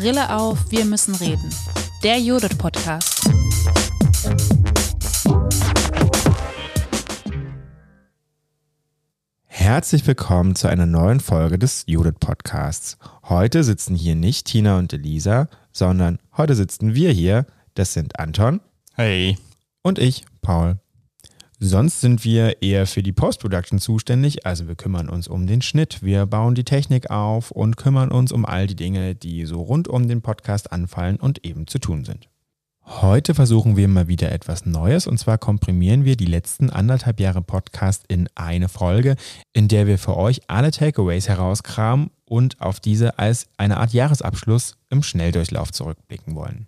Brille auf, wir müssen reden. Der Judith Podcast. Herzlich willkommen zu einer neuen Folge des Judith Podcasts. Heute sitzen hier nicht Tina und Elisa, sondern heute sitzen wir hier. Das sind Anton. Hey. Und ich, Paul. Sonst sind wir eher für die Post-Production zuständig, also wir kümmern uns um den Schnitt, wir bauen die Technik auf und kümmern uns um all die Dinge, die so rund um den Podcast anfallen und eben zu tun sind. Heute versuchen wir mal wieder etwas Neues und zwar komprimieren wir die letzten anderthalb Jahre Podcast in eine Folge, in der wir für euch alle Takeaways herauskramen und auf diese als eine Art Jahresabschluss im Schnelldurchlauf zurückblicken wollen.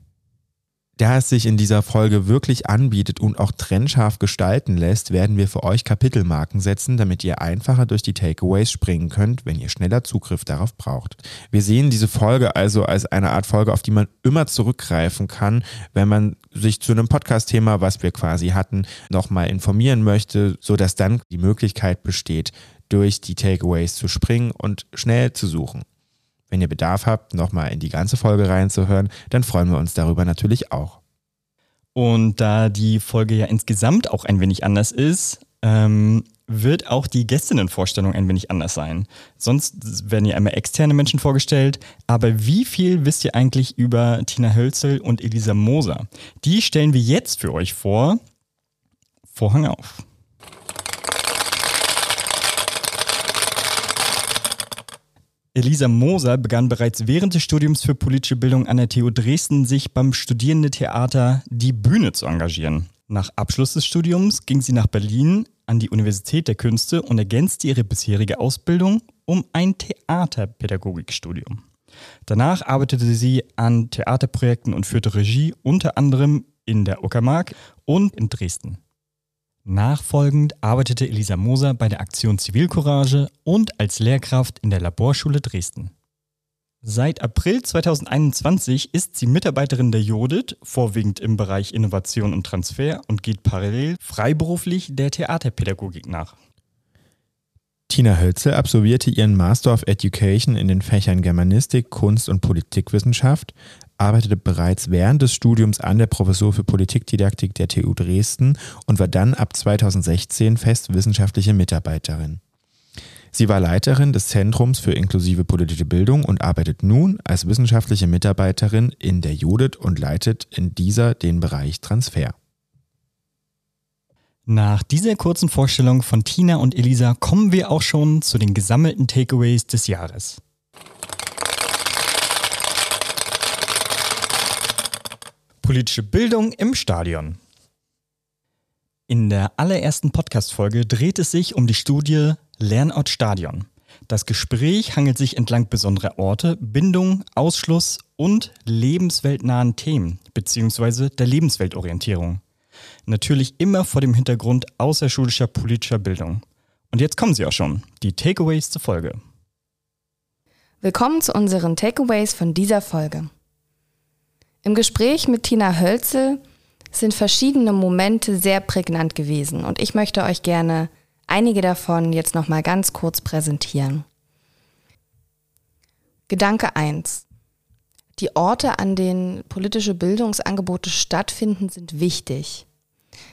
Da es sich in dieser Folge wirklich anbietet und auch trennscharf gestalten lässt, werden wir für euch Kapitelmarken setzen, damit ihr einfacher durch die Takeaways springen könnt, wenn ihr schneller Zugriff darauf braucht. Wir sehen diese Folge also als eine Art Folge, auf die man immer zurückgreifen kann, wenn man sich zu einem Podcast-Thema, was wir quasi hatten, nochmal informieren möchte, sodass dann die Möglichkeit besteht, durch die Takeaways zu springen und schnell zu suchen. Wenn ihr Bedarf habt, nochmal in die ganze Folge reinzuhören, dann freuen wir uns darüber natürlich auch. Und da die Folge ja insgesamt auch ein wenig anders ist, ähm, wird auch die Gästinnenvorstellung ein wenig anders sein. Sonst werden ja immer externe Menschen vorgestellt, aber wie viel wisst ihr eigentlich über Tina Hölzel und Elisa Moser? Die stellen wir jetzt für euch vor. Vorhang auf. Elisa Moser begann bereits während des Studiums für politische Bildung an der TU Dresden, sich beim Studierendentheater Die Bühne zu engagieren. Nach Abschluss des Studiums ging sie nach Berlin an die Universität der Künste und ergänzte ihre bisherige Ausbildung um ein Theaterpädagogikstudium. Danach arbeitete sie an Theaterprojekten und führte Regie unter anderem in der Uckermark und in Dresden. Nachfolgend arbeitete Elisa Moser bei der Aktion Zivilcourage und als Lehrkraft in der Laborschule Dresden. Seit April 2021 ist sie Mitarbeiterin der Jodit, vorwiegend im Bereich Innovation und Transfer und geht parallel freiberuflich der Theaterpädagogik nach. Tina Hölzel absolvierte ihren Master of Education in den Fächern Germanistik, Kunst und Politikwissenschaft, arbeitete bereits während des Studiums an der Professur für Politikdidaktik der TU Dresden und war dann ab 2016 fest wissenschaftliche Mitarbeiterin. Sie war Leiterin des Zentrums für inklusive politische Bildung und arbeitet nun als wissenschaftliche Mitarbeiterin in der Judith und leitet in dieser den Bereich Transfer. Nach dieser kurzen Vorstellung von Tina und Elisa kommen wir auch schon zu den gesammelten Takeaways des Jahres. Politische Bildung im Stadion. In der allerersten Podcast-Folge dreht es sich um die Studie Lernort Stadion. Das Gespräch hangelt sich entlang besonderer Orte, Bindung, Ausschluss und lebensweltnahen Themen bzw. der Lebensweltorientierung. Natürlich immer vor dem Hintergrund außerschulischer politischer Bildung. Und jetzt kommen sie auch schon, die Takeaways zur Folge. Willkommen zu unseren Takeaways von dieser Folge. Im Gespräch mit Tina Hölzel sind verschiedene Momente sehr prägnant gewesen und ich möchte euch gerne einige davon jetzt nochmal ganz kurz präsentieren. Gedanke 1. Die Orte, an denen politische Bildungsangebote stattfinden, sind wichtig.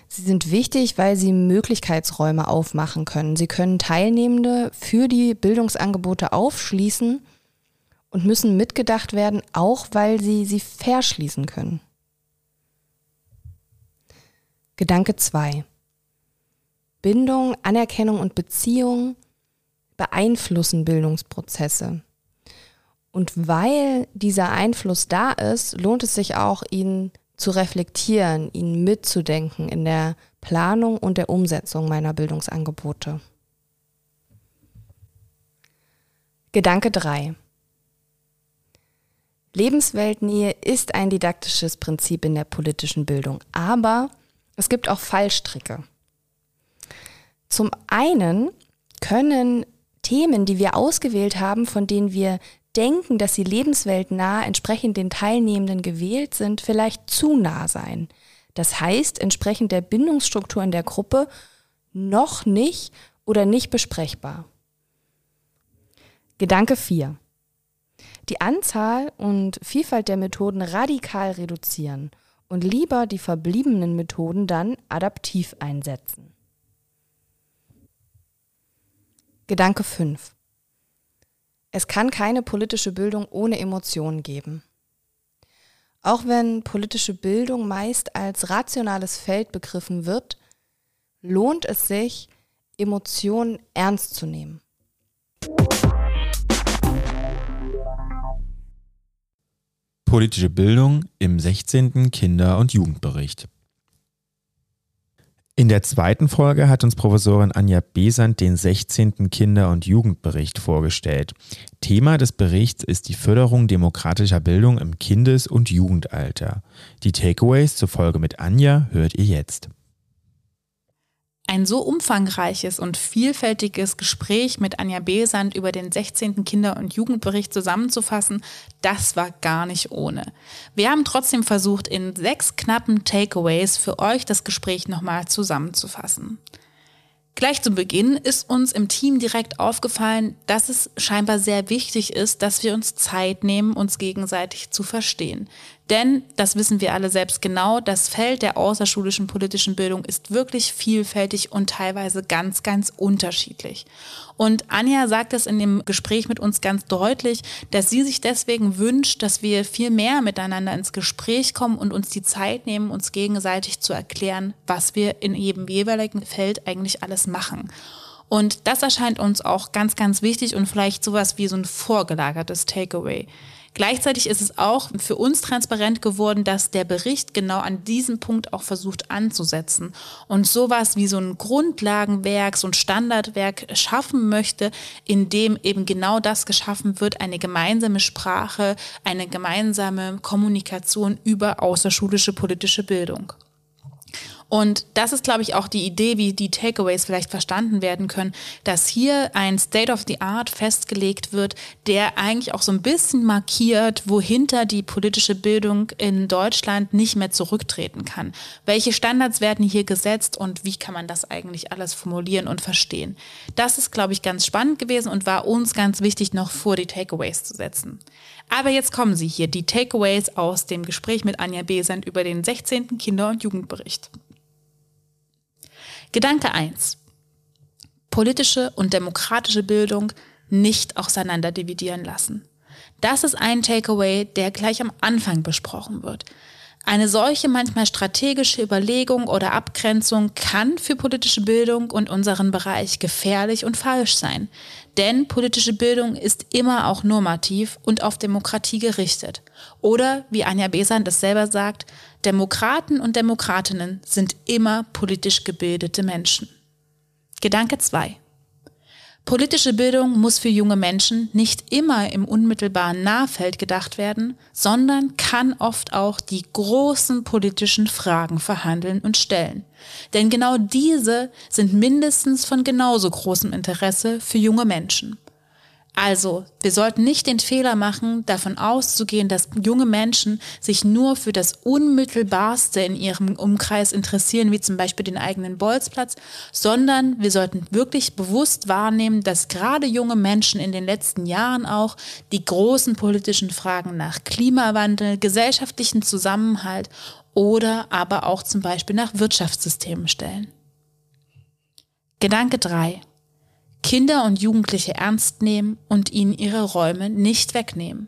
Sie sind wichtig, weil sie Möglichkeitsräume aufmachen können. Sie können Teilnehmende für die Bildungsangebote aufschließen und müssen mitgedacht werden, auch weil sie sie verschließen können. Gedanke 2. Bindung, Anerkennung und Beziehung beeinflussen Bildungsprozesse. Und weil dieser Einfluss da ist, lohnt es sich auch, ihn zu reflektieren, ihn mitzudenken in der Planung und der Umsetzung meiner Bildungsangebote. Gedanke 3. Lebensweltnähe ist ein didaktisches Prinzip in der politischen Bildung, aber es gibt auch Fallstricke. Zum einen können Themen, die wir ausgewählt haben, von denen wir denken, dass sie lebensweltnah entsprechend den Teilnehmenden gewählt sind, vielleicht zu nah sein. Das heißt, entsprechend der Bindungsstruktur in der Gruppe noch nicht oder nicht besprechbar. Gedanke 4. die Anzahl und Vielfalt der Methoden radikal reduzieren und lieber die verbliebenen Methoden dann adaptiv einsetzen. Gedanke 5. Es kann keine politische Bildung ohne Emotionen geben. Auch wenn politische Bildung meist als rationales Feld begriffen wird, lohnt es sich, Emotionen ernst zu nehmen. Politische Bildung im 16. Kinder- und Jugendbericht. In der zweiten Folge hat uns Professorin Anja Besant den 16. Kinder- und Jugendbericht vorgestellt. Thema des Berichts ist die Förderung demokratischer Bildung im Kindes- und Jugendalter. Die Takeaways zur Folge mit Anja hört ihr jetzt. Ein so umfangreiches und vielfältiges Gespräch mit Anja Besand über den 16. Kinder- und Jugendbericht zusammenzufassen, das war gar nicht ohne. Wir haben trotzdem versucht, in sechs knappen Takeaways für euch das Gespräch nochmal zusammenzufassen. Gleich zu Beginn ist uns im Team direkt aufgefallen, dass es scheinbar sehr wichtig ist, dass wir uns Zeit nehmen, uns gegenseitig zu verstehen. Denn, das wissen wir alle selbst genau, das Feld der außerschulischen politischen Bildung ist wirklich vielfältig und teilweise ganz, ganz unterschiedlich. Und Anja sagt es in dem Gespräch mit uns ganz deutlich, dass sie sich deswegen wünscht, dass wir viel mehr miteinander ins Gespräch kommen und uns die Zeit nehmen, uns gegenseitig zu erklären, was wir in jedem jeweiligen Feld eigentlich alles machen. Und das erscheint uns auch ganz, ganz wichtig und vielleicht sowas wie so ein vorgelagertes Takeaway. Gleichzeitig ist es auch für uns transparent geworden, dass der Bericht genau an diesem Punkt auch versucht anzusetzen und sowas wie so ein Grundlagenwerk, so ein Standardwerk schaffen möchte, in dem eben genau das geschaffen wird, eine gemeinsame Sprache, eine gemeinsame Kommunikation über außerschulische politische Bildung. Und das ist, glaube ich, auch die Idee, wie die Takeaways vielleicht verstanden werden können, dass hier ein State of the Art festgelegt wird, der eigentlich auch so ein bisschen markiert, wohinter die politische Bildung in Deutschland nicht mehr zurücktreten kann. Welche Standards werden hier gesetzt und wie kann man das eigentlich alles formulieren und verstehen? Das ist, glaube ich, ganz spannend gewesen und war uns ganz wichtig, noch vor die Takeaways zu setzen. Aber jetzt kommen sie hier, die Takeaways aus dem Gespräch mit Anja Besant über den 16. Kinder- und Jugendbericht. Gedanke 1. Politische und demokratische Bildung nicht auseinander dividieren lassen. Das ist ein Takeaway, der gleich am Anfang besprochen wird. Eine solche manchmal strategische Überlegung oder Abgrenzung kann für politische Bildung und unseren Bereich gefährlich und falsch sein. Denn politische Bildung ist immer auch normativ und auf Demokratie gerichtet. Oder, wie Anja Besant es selber sagt, Demokraten und Demokratinnen sind immer politisch gebildete Menschen. Gedanke 2. Politische Bildung muss für junge Menschen nicht immer im unmittelbaren Nahfeld gedacht werden, sondern kann oft auch die großen politischen Fragen verhandeln und stellen. Denn genau diese sind mindestens von genauso großem Interesse für junge Menschen. Also, wir sollten nicht den Fehler machen, davon auszugehen, dass junge Menschen sich nur für das Unmittelbarste in ihrem Umkreis interessieren, wie zum Beispiel den eigenen Bolzplatz, sondern wir sollten wirklich bewusst wahrnehmen, dass gerade junge Menschen in den letzten Jahren auch die großen politischen Fragen nach Klimawandel, gesellschaftlichen Zusammenhalt oder aber auch zum Beispiel nach Wirtschaftssystemen stellen. Gedanke 3. Kinder und Jugendliche ernst nehmen und ihnen ihre Räume nicht wegnehmen.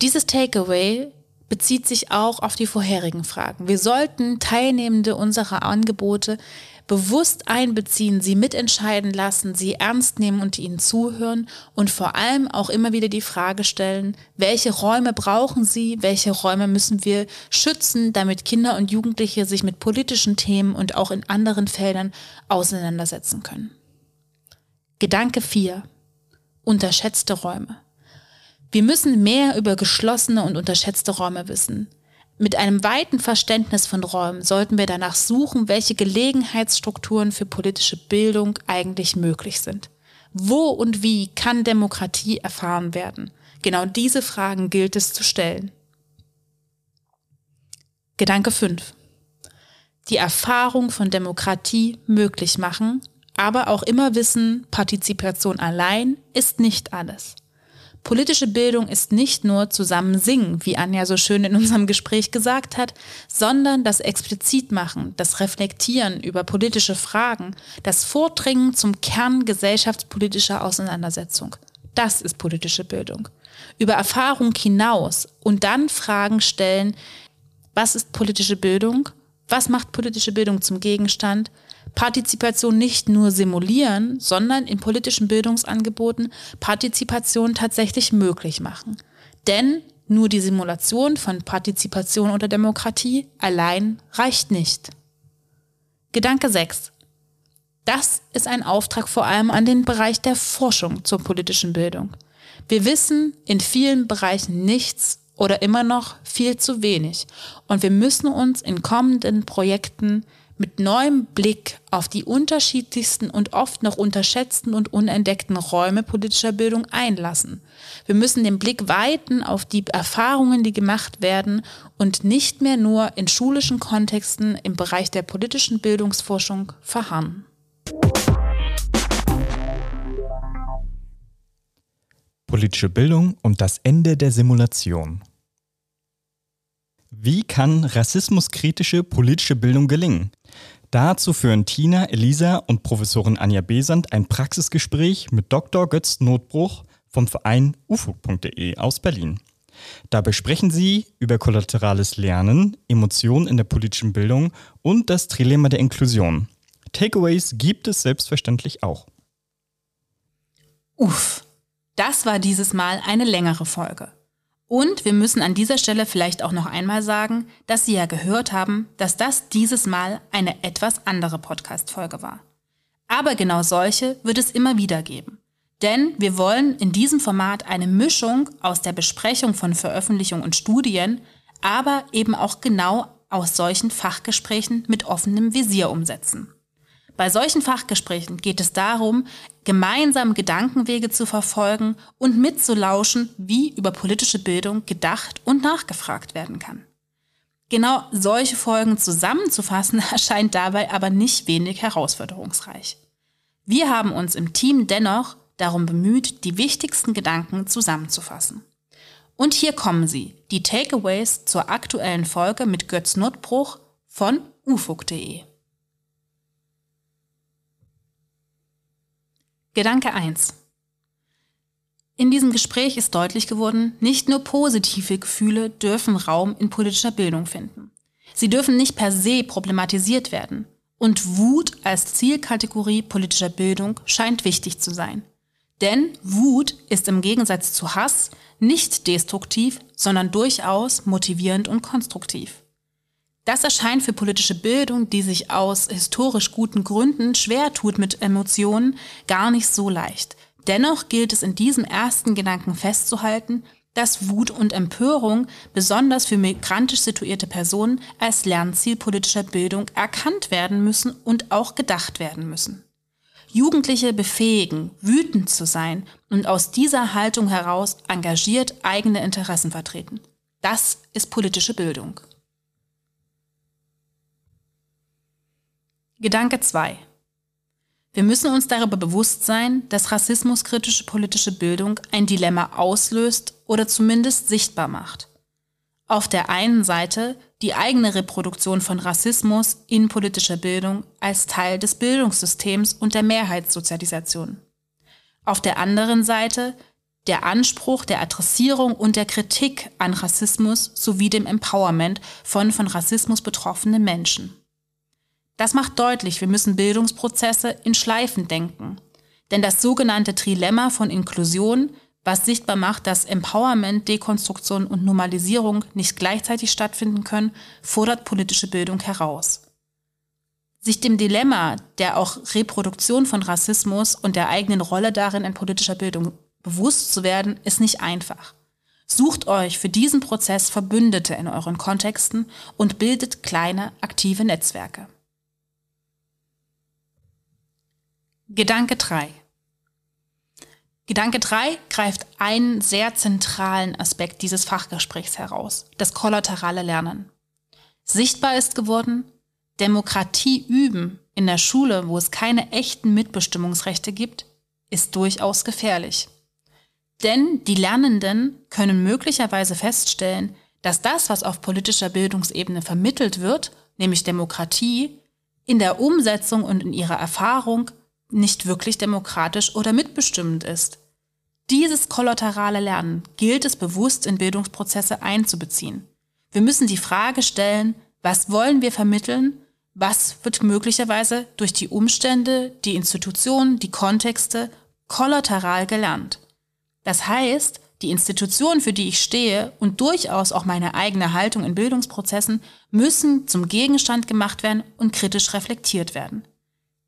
Dieses Takeaway bezieht sich auch auf die vorherigen Fragen. Wir sollten Teilnehmende unserer Angebote bewusst einbeziehen, sie mitentscheiden lassen, sie ernst nehmen und ihnen zuhören und vor allem auch immer wieder die Frage stellen, welche Räume brauchen sie, welche Räume müssen wir schützen, damit Kinder und Jugendliche sich mit politischen Themen und auch in anderen Feldern auseinandersetzen können. Gedanke 4. Unterschätzte Räume. Wir müssen mehr über geschlossene und unterschätzte Räume wissen. Mit einem weiten Verständnis von Räumen sollten wir danach suchen, welche Gelegenheitsstrukturen für politische Bildung eigentlich möglich sind. Wo und wie kann Demokratie erfahren werden? Genau diese Fragen gilt es zu stellen. Gedanke 5. Die Erfahrung von Demokratie möglich machen aber auch immer wissen, Partizipation allein ist nicht alles. Politische Bildung ist nicht nur zusammen singen, wie Anja so schön in unserem Gespräch gesagt hat, sondern das Explizitmachen, das Reflektieren über politische Fragen, das Vordringen zum Kern gesellschaftspolitischer Auseinandersetzung. Das ist politische Bildung. Über Erfahrung hinaus und dann Fragen stellen, was ist politische Bildung? Was macht politische Bildung zum Gegenstand? Partizipation nicht nur simulieren, sondern in politischen Bildungsangeboten Partizipation tatsächlich möglich machen. Denn nur die Simulation von Partizipation oder Demokratie allein reicht nicht. Gedanke 6. Das ist ein Auftrag vor allem an den Bereich der Forschung zur politischen Bildung. Wir wissen in vielen Bereichen nichts oder immer noch viel zu wenig und wir müssen uns in kommenden Projekten mit neuem Blick auf die unterschiedlichsten und oft noch unterschätzten und unentdeckten Räume politischer Bildung einlassen. Wir müssen den Blick weiten auf die Erfahrungen, die gemacht werden und nicht mehr nur in schulischen Kontexten im Bereich der politischen Bildungsforschung verharren. Politische Bildung und das Ende der Simulation. Wie kann rassismuskritische politische Bildung gelingen? Dazu führen Tina, Elisa und Professorin Anja Besand ein Praxisgespräch mit Dr. Götz Notbruch vom Verein ufo.de aus Berlin. Dabei sprechen sie über kollaterales Lernen, Emotionen in der politischen Bildung und das Trilemma der Inklusion. Takeaways gibt es selbstverständlich auch. Uff, das war dieses Mal eine längere Folge. Und wir müssen an dieser Stelle vielleicht auch noch einmal sagen, dass Sie ja gehört haben, dass das dieses Mal eine etwas andere Podcast-Folge war. Aber genau solche wird es immer wieder geben. Denn wir wollen in diesem Format eine Mischung aus der Besprechung von Veröffentlichungen und Studien, aber eben auch genau aus solchen Fachgesprächen mit offenem Visier umsetzen. Bei solchen Fachgesprächen geht es darum, gemeinsam Gedankenwege zu verfolgen und mitzulauschen, wie über politische Bildung gedacht und nachgefragt werden kann. Genau solche Folgen zusammenzufassen erscheint dabei aber nicht wenig herausforderungsreich. Wir haben uns im Team dennoch darum bemüht, die wichtigsten Gedanken zusammenzufassen. Und hier kommen sie, die Takeaways zur aktuellen Folge mit Götz Notbruch von ufug.de. Gedanke 1. In diesem Gespräch ist deutlich geworden, nicht nur positive Gefühle dürfen Raum in politischer Bildung finden. Sie dürfen nicht per se problematisiert werden. Und Wut als Zielkategorie politischer Bildung scheint wichtig zu sein. Denn Wut ist im Gegensatz zu Hass nicht destruktiv, sondern durchaus motivierend und konstruktiv. Das erscheint für politische Bildung, die sich aus historisch guten Gründen schwer tut mit Emotionen, gar nicht so leicht. Dennoch gilt es in diesem ersten Gedanken festzuhalten, dass Wut und Empörung besonders für migrantisch situierte Personen als Lernziel politischer Bildung erkannt werden müssen und auch gedacht werden müssen. Jugendliche befähigen, wütend zu sein und aus dieser Haltung heraus engagiert eigene Interessen vertreten. Das ist politische Bildung. Gedanke 2. Wir müssen uns darüber bewusst sein, dass rassismuskritische politische Bildung ein Dilemma auslöst oder zumindest sichtbar macht. Auf der einen Seite die eigene Reproduktion von Rassismus in politischer Bildung als Teil des Bildungssystems und der Mehrheitssozialisation. Auf der anderen Seite der Anspruch der Adressierung und der Kritik an Rassismus sowie dem Empowerment von von Rassismus betroffenen Menschen. Das macht deutlich, wir müssen Bildungsprozesse in Schleifen denken. Denn das sogenannte Trilemma von Inklusion, was sichtbar macht, dass Empowerment, Dekonstruktion und Normalisierung nicht gleichzeitig stattfinden können, fordert politische Bildung heraus. Sich dem Dilemma der auch Reproduktion von Rassismus und der eigenen Rolle darin in politischer Bildung bewusst zu werden, ist nicht einfach. Sucht euch für diesen Prozess Verbündete in euren Kontexten und bildet kleine aktive Netzwerke. Gedanke 3. Gedanke 3 greift einen sehr zentralen Aspekt dieses Fachgesprächs heraus, das kollaterale Lernen. Sichtbar ist geworden, Demokratie üben in der Schule, wo es keine echten Mitbestimmungsrechte gibt, ist durchaus gefährlich. Denn die Lernenden können möglicherweise feststellen, dass das, was auf politischer Bildungsebene vermittelt wird, nämlich Demokratie, in der Umsetzung und in ihrer Erfahrung nicht wirklich demokratisch oder mitbestimmend ist. Dieses kollaterale Lernen gilt es bewusst in Bildungsprozesse einzubeziehen. Wir müssen die Frage stellen, was wollen wir vermitteln, was wird möglicherweise durch die Umstände, die Institutionen, die Kontexte kollateral gelernt. Das heißt, die Institution, für die ich stehe und durchaus auch meine eigene Haltung in Bildungsprozessen müssen zum Gegenstand gemacht werden und kritisch reflektiert werden.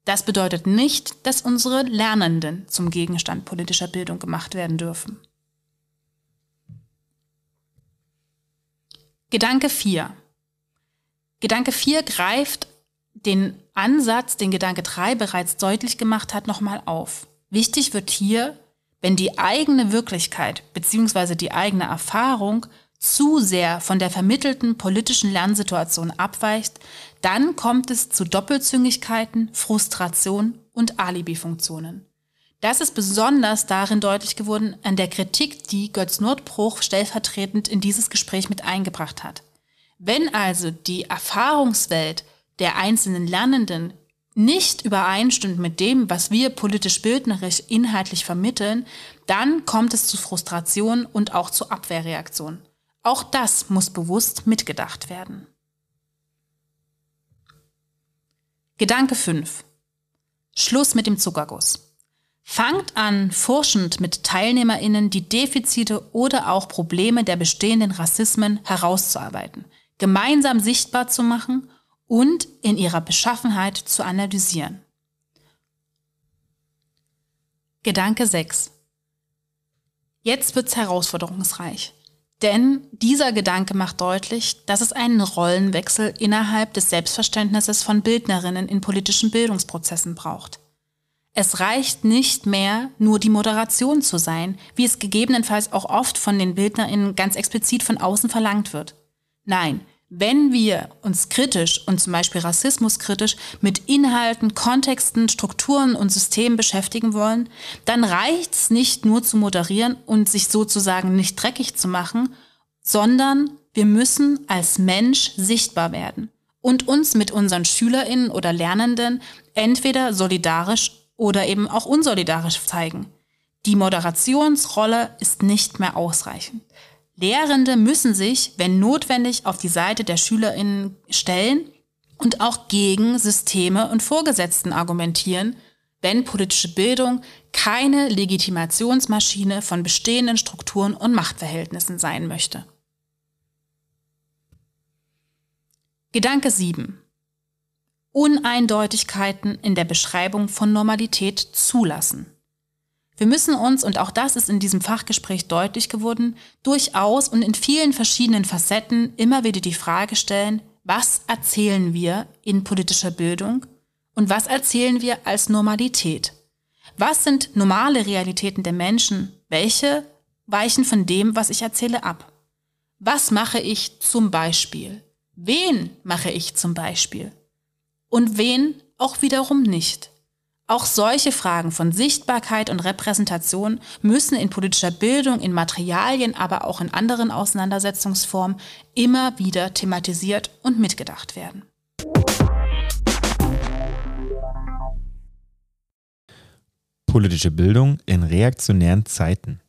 Das bedeutet nicht, dass unsere Lernenden zum Gegenstand politischer Bildung gemacht werden dürfen. Gedanke 4. Gedanke 4 greift den Ansatz, den Gedanke 3 bereits deutlich gemacht hat, nochmal auf. Wichtig wird hier, wenn die eigene Wirklichkeit bzw. die eigene Erfahrung zu sehr von der vermittelten politischen Lernsituation abweicht, dann kommt es zu Doppelzüngigkeiten, Frustration und Alibi-Funktionen. Das ist besonders darin deutlich geworden an der Kritik, die Götz Nordbruch stellvertretend in dieses Gespräch mit eingebracht hat. Wenn also die Erfahrungswelt der einzelnen Lernenden nicht übereinstimmt mit dem, was wir politisch bildnerisch inhaltlich vermitteln, dann kommt es zu Frustration und auch zu Abwehrreaktionen. Auch das muss bewusst mitgedacht werden. Gedanke 5. Schluss mit dem Zuckerguss. Fangt an, forschend mit TeilnehmerInnen die Defizite oder auch Probleme der bestehenden Rassismen herauszuarbeiten, gemeinsam sichtbar zu machen und in ihrer Beschaffenheit zu analysieren. Gedanke 6. Jetzt wird's herausforderungsreich. Denn dieser Gedanke macht deutlich, dass es einen Rollenwechsel innerhalb des Selbstverständnisses von Bildnerinnen in politischen Bildungsprozessen braucht. Es reicht nicht mehr, nur die Moderation zu sein, wie es gegebenenfalls auch oft von den Bildnerinnen ganz explizit von außen verlangt wird. Nein, wenn wir uns kritisch und zum Beispiel rassismuskritisch mit Inhalten, Kontexten, Strukturen und Systemen beschäftigen wollen, dann reicht es nicht nur zu moderieren und sich sozusagen nicht dreckig zu machen, sondern wir müssen als Mensch sichtbar werden und uns mit unseren Schülerinnen oder Lernenden entweder solidarisch oder eben auch unsolidarisch zeigen. Die Moderationsrolle ist nicht mehr ausreichend. Lehrende müssen sich, wenn notwendig, auf die Seite der Schülerinnen stellen und auch gegen Systeme und Vorgesetzten argumentieren, wenn politische Bildung keine Legitimationsmaschine von bestehenden Strukturen und Machtverhältnissen sein möchte. Gedanke 7. Uneindeutigkeiten in der Beschreibung von Normalität zulassen. Wir müssen uns, und auch das ist in diesem Fachgespräch deutlich geworden, durchaus und in vielen verschiedenen Facetten immer wieder die Frage stellen, was erzählen wir in politischer Bildung und was erzählen wir als Normalität? Was sind normale Realitäten der Menschen? Welche weichen von dem, was ich erzähle, ab? Was mache ich zum Beispiel? Wen mache ich zum Beispiel? Und wen auch wiederum nicht? Auch solche Fragen von Sichtbarkeit und Repräsentation müssen in politischer Bildung, in Materialien, aber auch in anderen Auseinandersetzungsformen immer wieder thematisiert und mitgedacht werden. Politische Bildung in reaktionären Zeiten.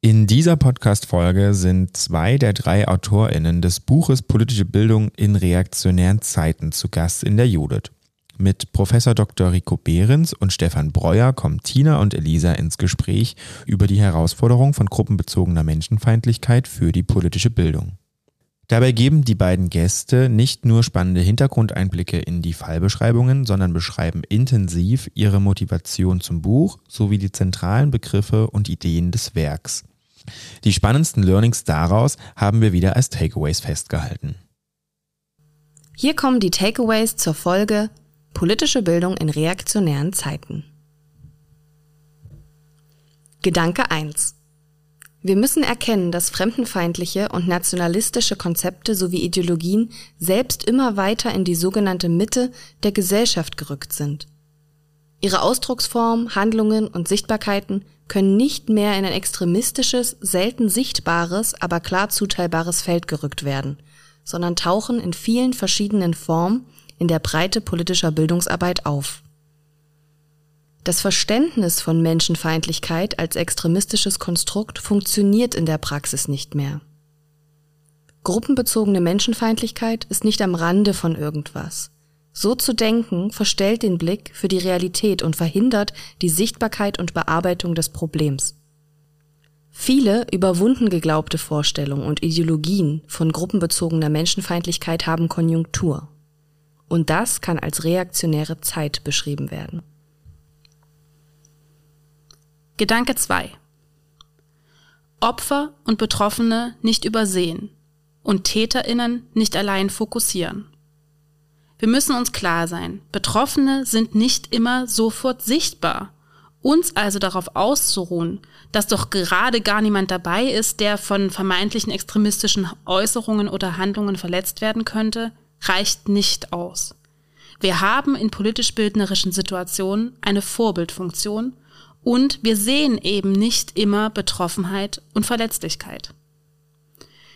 In dieser Podcast-Folge sind zwei der drei AutorInnen des Buches Politische Bildung in reaktionären Zeiten zu Gast in der Judith. Mit Professor Dr. Rico Behrens und Stefan Breuer kommen Tina und Elisa ins Gespräch über die Herausforderung von gruppenbezogener Menschenfeindlichkeit für die politische Bildung. Dabei geben die beiden Gäste nicht nur spannende Hintergrundeinblicke in die Fallbeschreibungen, sondern beschreiben intensiv ihre Motivation zum Buch sowie die zentralen Begriffe und Ideen des Werks. Die spannendsten Learnings daraus haben wir wieder als Takeaways festgehalten. Hier kommen die Takeaways zur Folge Politische Bildung in reaktionären Zeiten. Gedanke 1. Wir müssen erkennen, dass fremdenfeindliche und nationalistische Konzepte sowie Ideologien selbst immer weiter in die sogenannte Mitte der Gesellschaft gerückt sind. Ihre Ausdrucksform, Handlungen und Sichtbarkeiten können nicht mehr in ein extremistisches, selten sichtbares, aber klar zuteilbares Feld gerückt werden, sondern tauchen in vielen verschiedenen Formen in der Breite politischer Bildungsarbeit auf. Das Verständnis von Menschenfeindlichkeit als extremistisches Konstrukt funktioniert in der Praxis nicht mehr. Gruppenbezogene Menschenfeindlichkeit ist nicht am Rande von irgendwas. So zu denken verstellt den Blick für die Realität und verhindert die Sichtbarkeit und Bearbeitung des Problems. Viele überwunden geglaubte Vorstellungen und Ideologien von gruppenbezogener Menschenfeindlichkeit haben Konjunktur. Und das kann als reaktionäre Zeit beschrieben werden. Gedanke 2. Opfer und Betroffene nicht übersehen und Täterinnen nicht allein fokussieren. Wir müssen uns klar sein, Betroffene sind nicht immer sofort sichtbar. Uns also darauf auszuruhen, dass doch gerade gar niemand dabei ist, der von vermeintlichen extremistischen Äußerungen oder Handlungen verletzt werden könnte, reicht nicht aus. Wir haben in politisch-bildnerischen Situationen eine Vorbildfunktion und wir sehen eben nicht immer Betroffenheit und Verletzlichkeit.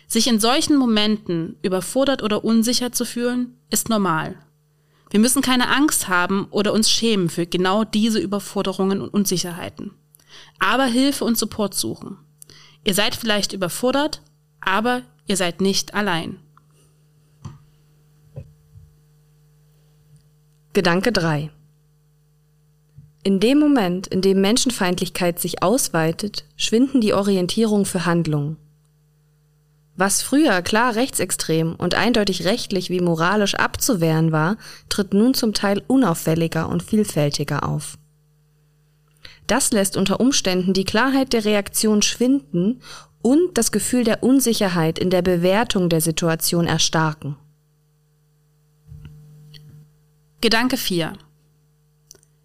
Sich in solchen Momenten überfordert oder unsicher zu fühlen, ist normal. Wir müssen keine Angst haben oder uns schämen für genau diese Überforderungen und Unsicherheiten. Aber Hilfe und Support suchen. Ihr seid vielleicht überfordert, aber ihr seid nicht allein. Gedanke 3. In dem Moment, in dem Menschenfeindlichkeit sich ausweitet, schwinden die Orientierung für Handlungen. Was früher klar rechtsextrem und eindeutig rechtlich wie moralisch abzuwehren war, tritt nun zum Teil unauffälliger und vielfältiger auf. Das lässt unter Umständen die Klarheit der Reaktion schwinden und das Gefühl der Unsicherheit in der Bewertung der Situation erstarken. Gedanke 4.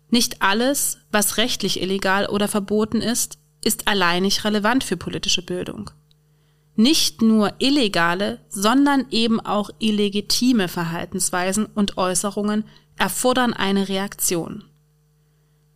Nicht alles, was rechtlich illegal oder verboten ist, ist alleinig relevant für politische Bildung. Nicht nur illegale, sondern eben auch illegitime Verhaltensweisen und Äußerungen erfordern eine Reaktion.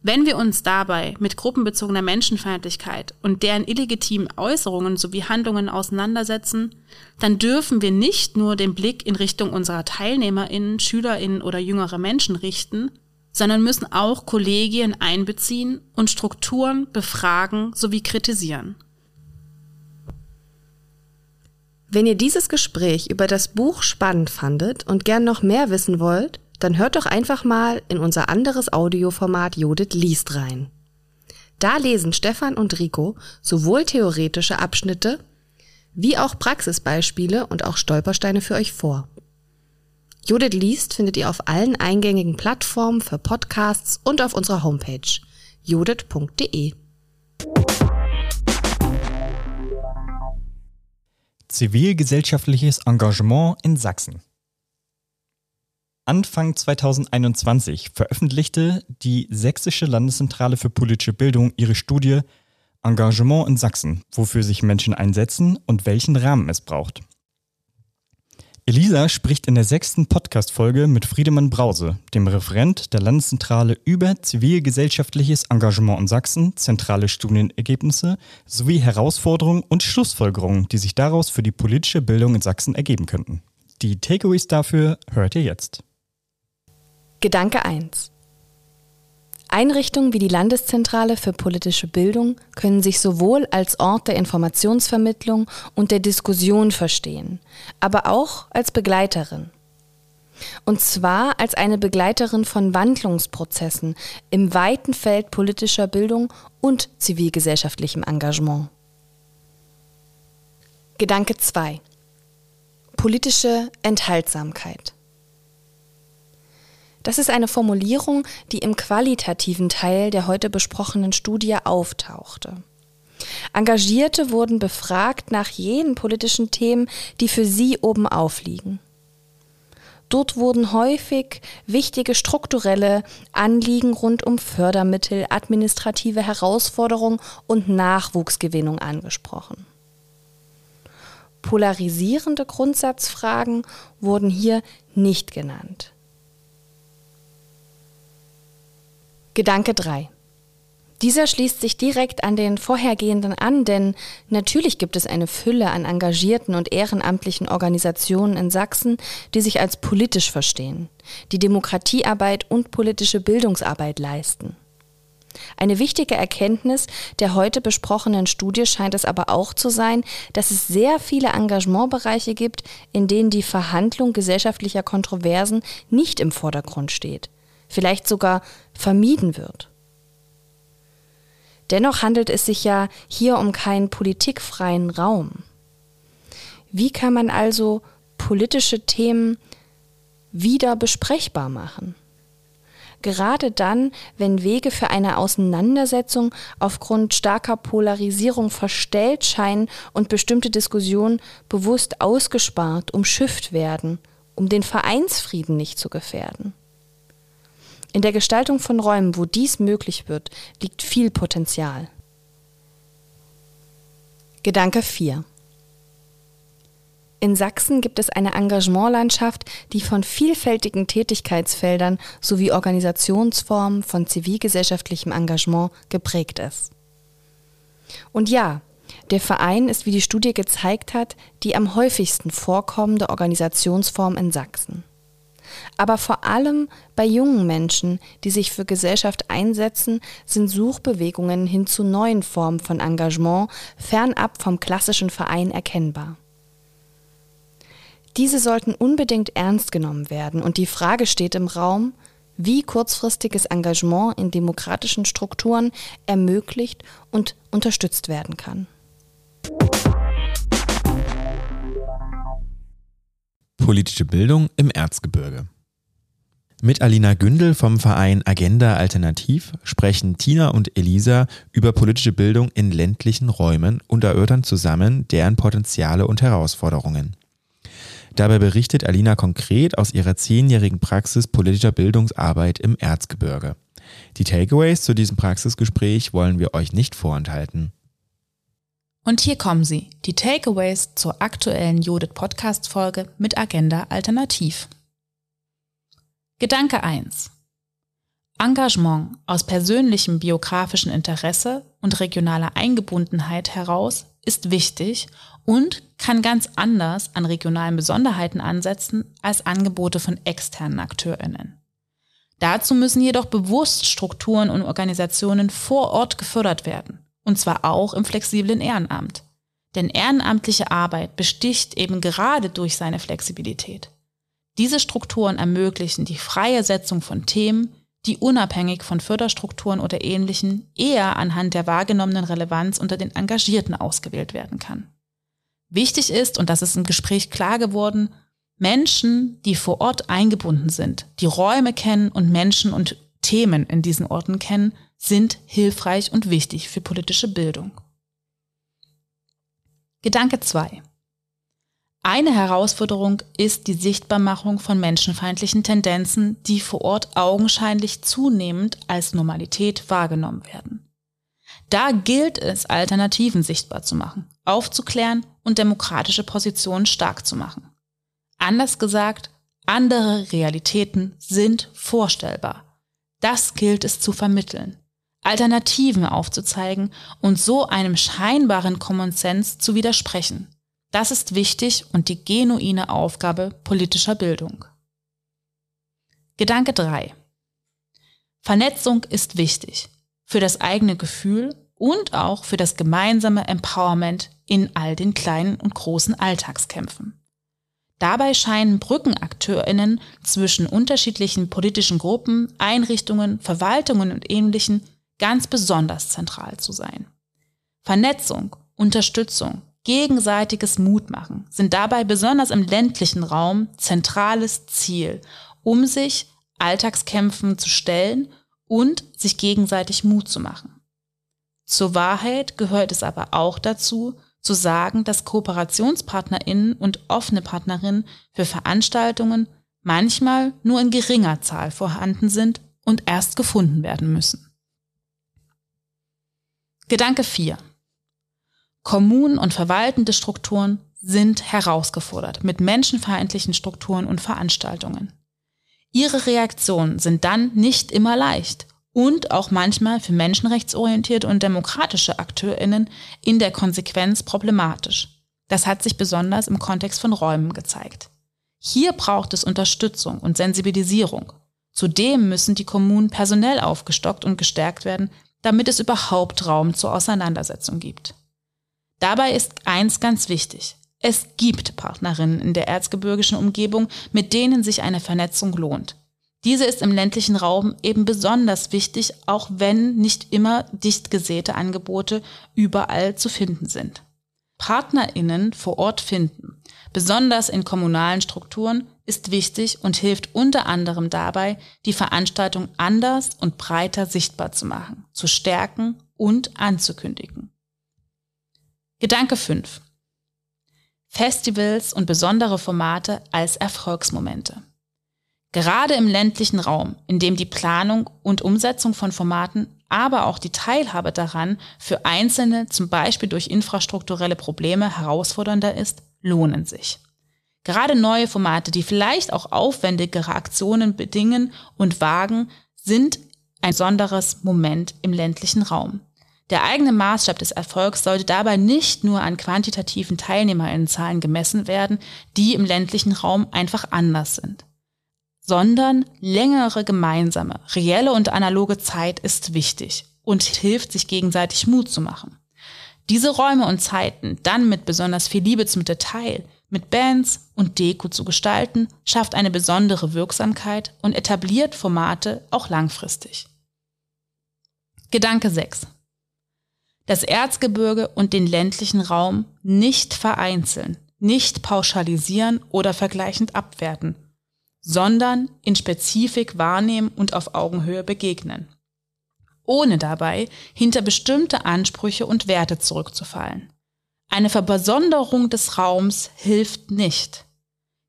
Wenn wir uns dabei mit gruppenbezogener Menschenfeindlichkeit und deren illegitimen Äußerungen sowie Handlungen auseinandersetzen, dann dürfen wir nicht nur den Blick in Richtung unserer Teilnehmerinnen, Schülerinnen oder jüngerer Menschen richten, sondern müssen auch Kollegien einbeziehen und Strukturen befragen sowie kritisieren. Wenn ihr dieses Gespräch über das Buch spannend fandet und gern noch mehr wissen wollt, dann hört doch einfach mal in unser anderes Audioformat Judith liest rein. Da lesen Stefan und Rico sowohl theoretische Abschnitte wie auch Praxisbeispiele und auch Stolpersteine für euch vor. Judith liest findet ihr auf allen eingängigen Plattformen für Podcasts und auf unserer Homepage judith.de. Zivilgesellschaftliches Engagement in Sachsen. Anfang 2021 veröffentlichte die Sächsische Landeszentrale für politische Bildung ihre Studie Engagement in Sachsen, wofür sich Menschen einsetzen und welchen Rahmen es braucht. Elisa spricht in der sechsten Podcast-Folge mit Friedemann Brause, dem Referent der Landeszentrale über zivilgesellschaftliches Engagement in Sachsen, zentrale Studienergebnisse sowie Herausforderungen und Schlussfolgerungen, die sich daraus für die politische Bildung in Sachsen ergeben könnten. Die Takeaways dafür hört ihr jetzt. Gedanke 1. Einrichtungen wie die Landeszentrale für politische Bildung können sich sowohl als Ort der Informationsvermittlung und der Diskussion verstehen, aber auch als Begleiterin. Und zwar als eine Begleiterin von Wandlungsprozessen im weiten Feld politischer Bildung und zivilgesellschaftlichem Engagement. Gedanke 2. Politische Enthaltsamkeit. Das ist eine Formulierung, die im qualitativen Teil der heute besprochenen Studie auftauchte. Engagierte wurden befragt nach jenen politischen Themen, die für sie oben aufliegen. Dort wurden häufig wichtige strukturelle Anliegen rund um Fördermittel, administrative Herausforderungen und Nachwuchsgewinnung angesprochen. Polarisierende Grundsatzfragen wurden hier nicht genannt. Gedanke 3. Dieser schließt sich direkt an den vorhergehenden an, denn natürlich gibt es eine Fülle an engagierten und ehrenamtlichen Organisationen in Sachsen, die sich als politisch verstehen, die Demokratiearbeit und politische Bildungsarbeit leisten. Eine wichtige Erkenntnis der heute besprochenen Studie scheint es aber auch zu sein, dass es sehr viele Engagementbereiche gibt, in denen die Verhandlung gesellschaftlicher Kontroversen nicht im Vordergrund steht, vielleicht sogar vermieden wird. Dennoch handelt es sich ja hier um keinen politikfreien Raum. Wie kann man also politische Themen wieder besprechbar machen? Gerade dann, wenn Wege für eine Auseinandersetzung aufgrund starker Polarisierung verstellt scheinen und bestimmte Diskussionen bewusst ausgespart, umschifft werden, um den Vereinsfrieden nicht zu gefährden. In der Gestaltung von Räumen, wo dies möglich wird, liegt viel Potenzial. Gedanke 4. In Sachsen gibt es eine Engagementlandschaft, die von vielfältigen Tätigkeitsfeldern sowie Organisationsformen von zivilgesellschaftlichem Engagement geprägt ist. Und ja, der Verein ist, wie die Studie gezeigt hat, die am häufigsten vorkommende Organisationsform in Sachsen. Aber vor allem bei jungen Menschen, die sich für Gesellschaft einsetzen, sind Suchbewegungen hin zu neuen Formen von Engagement fernab vom klassischen Verein erkennbar. Diese sollten unbedingt ernst genommen werden und die Frage steht im Raum, wie kurzfristiges Engagement in demokratischen Strukturen ermöglicht und unterstützt werden kann. Politische Bildung im Erzgebirge. Mit Alina Gündel vom Verein Agenda Alternativ sprechen Tina und Elisa über politische Bildung in ländlichen Räumen und erörtern zusammen deren Potenziale und Herausforderungen. Dabei berichtet Alina konkret aus ihrer zehnjährigen Praxis politischer Bildungsarbeit im Erzgebirge. Die Takeaways zu diesem Praxisgespräch wollen wir euch nicht vorenthalten. Und hier kommen sie, die Takeaways zur aktuellen Judith Podcast Folge mit Agenda Alternativ. Gedanke 1. Engagement aus persönlichem biografischen Interesse und regionaler Eingebundenheit heraus ist wichtig und kann ganz anders an regionalen Besonderheiten ansetzen als Angebote von externen Akteurinnen. Dazu müssen jedoch bewusst Strukturen und Organisationen vor Ort gefördert werden, und zwar auch im flexiblen Ehrenamt. Denn ehrenamtliche Arbeit besticht eben gerade durch seine Flexibilität. Diese Strukturen ermöglichen die freie Setzung von Themen, die unabhängig von Förderstrukturen oder ähnlichen eher anhand der wahrgenommenen Relevanz unter den Engagierten ausgewählt werden kann. Wichtig ist, und das ist im Gespräch klar geworden, Menschen, die vor Ort eingebunden sind, die Räume kennen und Menschen und Themen in diesen Orten kennen, sind hilfreich und wichtig für politische Bildung. Gedanke 2. Eine Herausforderung ist die Sichtbarmachung von menschenfeindlichen Tendenzen, die vor Ort augenscheinlich zunehmend als Normalität wahrgenommen werden. Da gilt es, Alternativen sichtbar zu machen, aufzuklären und demokratische Positionen stark zu machen. Anders gesagt, andere Realitäten sind vorstellbar. Das gilt es zu vermitteln, Alternativen aufzuzeigen und so einem scheinbaren Common Sense zu widersprechen. Das ist wichtig und die genuine Aufgabe politischer Bildung. Gedanke 3. Vernetzung ist wichtig für das eigene Gefühl und auch für das gemeinsame Empowerment in all den kleinen und großen Alltagskämpfen. Dabei scheinen Brückenakteurinnen zwischen unterschiedlichen politischen Gruppen, Einrichtungen, Verwaltungen und ähnlichen ganz besonders zentral zu sein. Vernetzung, Unterstützung, Gegenseitiges Mutmachen sind dabei besonders im ländlichen Raum zentrales Ziel, um sich Alltagskämpfen zu stellen und sich gegenseitig Mut zu machen. Zur Wahrheit gehört es aber auch dazu, zu sagen, dass KooperationspartnerInnen und offene Partnerinnen für Veranstaltungen manchmal nur in geringer Zahl vorhanden sind und erst gefunden werden müssen. Gedanke 4. Kommunen und verwaltende Strukturen sind herausgefordert mit menschenfeindlichen Strukturen und Veranstaltungen. Ihre Reaktionen sind dann nicht immer leicht und auch manchmal für menschenrechtsorientierte und demokratische Akteurinnen in der Konsequenz problematisch. Das hat sich besonders im Kontext von Räumen gezeigt. Hier braucht es Unterstützung und Sensibilisierung. Zudem müssen die Kommunen personell aufgestockt und gestärkt werden, damit es überhaupt Raum zur Auseinandersetzung gibt. Dabei ist eins ganz wichtig. Es gibt Partnerinnen in der erzgebirgischen Umgebung, mit denen sich eine Vernetzung lohnt. Diese ist im ländlichen Raum eben besonders wichtig, auch wenn nicht immer dicht gesäte Angebote überall zu finden sind. PartnerInnen vor Ort finden, besonders in kommunalen Strukturen, ist wichtig und hilft unter anderem dabei, die Veranstaltung anders und breiter sichtbar zu machen, zu stärken und anzukündigen. Gedanke 5. Festivals und besondere Formate als Erfolgsmomente. Gerade im ländlichen Raum, in dem die Planung und Umsetzung von Formaten, aber auch die Teilhabe daran für Einzelne, zum Beispiel durch infrastrukturelle Probleme, herausfordernder ist, lohnen sich. Gerade neue Formate, die vielleicht auch aufwendigere Aktionen bedingen und wagen, sind ein besonderes Moment im ländlichen Raum. Der eigene Maßstab des Erfolgs sollte dabei nicht nur an quantitativen Teilnehmerinnenzahlen gemessen werden, die im ländlichen Raum einfach anders sind, sondern längere gemeinsame, reelle und analoge Zeit ist wichtig und hilft, sich gegenseitig Mut zu machen. Diese Räume und Zeiten dann mit besonders viel Liebe zum Detail, mit Bands und Deko zu gestalten, schafft eine besondere Wirksamkeit und etabliert Formate auch langfristig. Gedanke 6 das Erzgebirge und den ländlichen Raum nicht vereinzeln, nicht pauschalisieren oder vergleichend abwerten, sondern in Spezifik wahrnehmen und auf Augenhöhe begegnen, ohne dabei hinter bestimmte Ansprüche und Werte zurückzufallen. Eine Verbesonderung des Raums hilft nicht.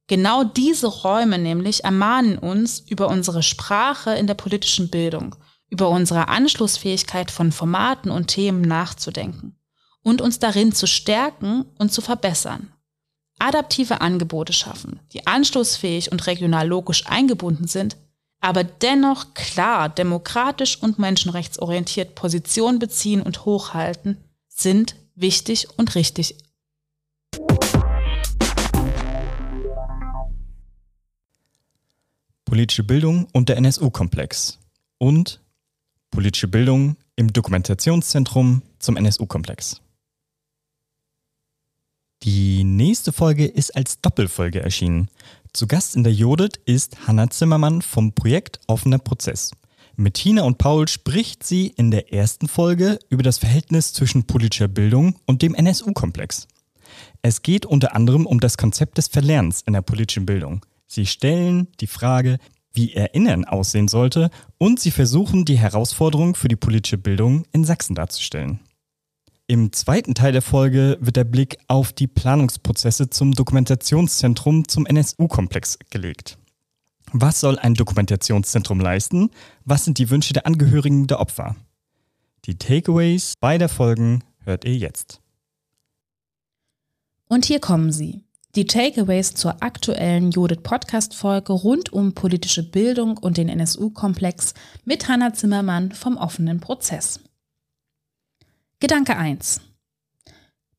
Genau diese Räume nämlich ermahnen uns über unsere Sprache in der politischen Bildung über unsere Anschlussfähigkeit von Formaten und Themen nachzudenken und uns darin zu stärken und zu verbessern. Adaptive Angebote schaffen, die anschlussfähig und regional logisch eingebunden sind, aber dennoch klar demokratisch und menschenrechtsorientiert Position beziehen und hochhalten, sind wichtig und richtig. Politische Bildung und der NSU-Komplex und Politische Bildung im Dokumentationszentrum zum NSU-Komplex. Die nächste Folge ist als Doppelfolge erschienen. Zu Gast in der Jodit ist Hanna Zimmermann vom Projekt Offener Prozess. Mit Tina und Paul spricht sie in der ersten Folge über das Verhältnis zwischen politischer Bildung und dem NSU-Komplex. Es geht unter anderem um das Konzept des Verlernens in der politischen Bildung. Sie stellen die Frage, wie Erinnern aussehen sollte und sie versuchen, die Herausforderung für die politische Bildung in Sachsen darzustellen. Im zweiten Teil der Folge wird der Blick auf die Planungsprozesse zum Dokumentationszentrum zum NSU-Komplex gelegt. Was soll ein Dokumentationszentrum leisten? Was sind die Wünsche der Angehörigen der Opfer? Die Takeaways beider Folgen hört ihr jetzt. Und hier kommen sie. Die Takeaways zur aktuellen Judith Podcast Folge rund um politische Bildung und den NSU-Komplex mit Hanna Zimmermann vom offenen Prozess. Gedanke 1.